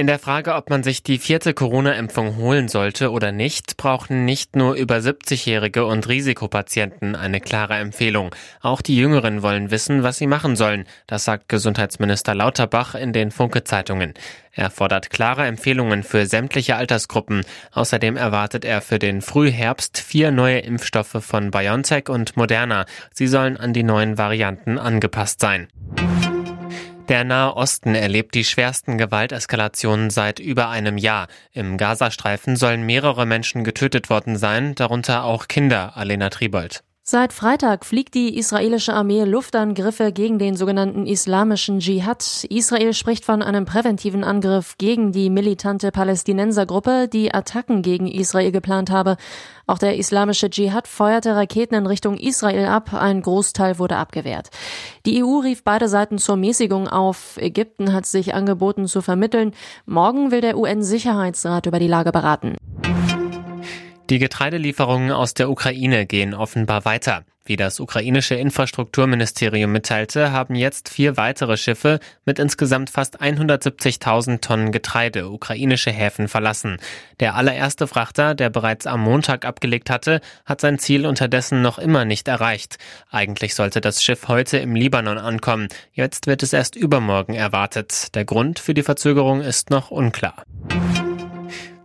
In der Frage, ob man sich die vierte Corona-Impfung holen sollte oder nicht, brauchen nicht nur über 70-Jährige und Risikopatienten eine klare Empfehlung. Auch die Jüngeren wollen wissen, was sie machen sollen. Das sagt Gesundheitsminister Lauterbach in den Funke-Zeitungen. Er fordert klare Empfehlungen für sämtliche Altersgruppen. Außerdem erwartet er für den Frühherbst vier neue Impfstoffe von BioNTech und Moderna. Sie sollen an die neuen Varianten angepasst sein. Der Nahe Osten erlebt die schwersten Gewalteskalationen seit über einem Jahr. Im Gazastreifen sollen mehrere Menschen getötet worden sein, darunter auch Kinder, Alena Tribold. Seit Freitag fliegt die israelische Armee Luftangriffe gegen den sogenannten islamischen Dschihad. Israel spricht von einem präventiven Angriff gegen die militante Palästinensergruppe, die Attacken gegen Israel geplant habe. Auch der islamische Dschihad feuerte Raketen in Richtung Israel ab. Ein Großteil wurde abgewehrt. Die EU rief beide Seiten zur Mäßigung auf. Ägypten hat sich angeboten zu vermitteln. Morgen will der UN-Sicherheitsrat über die Lage beraten. Die Getreidelieferungen aus der Ukraine gehen offenbar weiter. Wie das ukrainische Infrastrukturministerium mitteilte, haben jetzt vier weitere Schiffe mit insgesamt fast 170.000 Tonnen Getreide ukrainische Häfen verlassen. Der allererste Frachter, der bereits am Montag abgelegt hatte, hat sein Ziel unterdessen noch immer nicht erreicht. Eigentlich sollte das Schiff heute im Libanon ankommen. Jetzt wird es erst übermorgen erwartet. Der Grund für die Verzögerung ist noch unklar.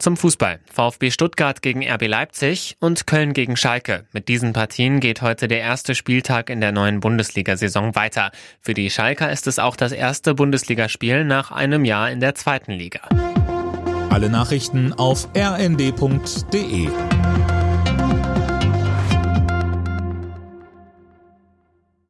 Zum Fußball. VfB Stuttgart gegen RB Leipzig und Köln gegen Schalke. Mit diesen Partien geht heute der erste Spieltag in der neuen Bundesliga-Saison weiter. Für die Schalker ist es auch das erste Bundesligaspiel nach einem Jahr in der zweiten Liga. Alle Nachrichten auf rnd.de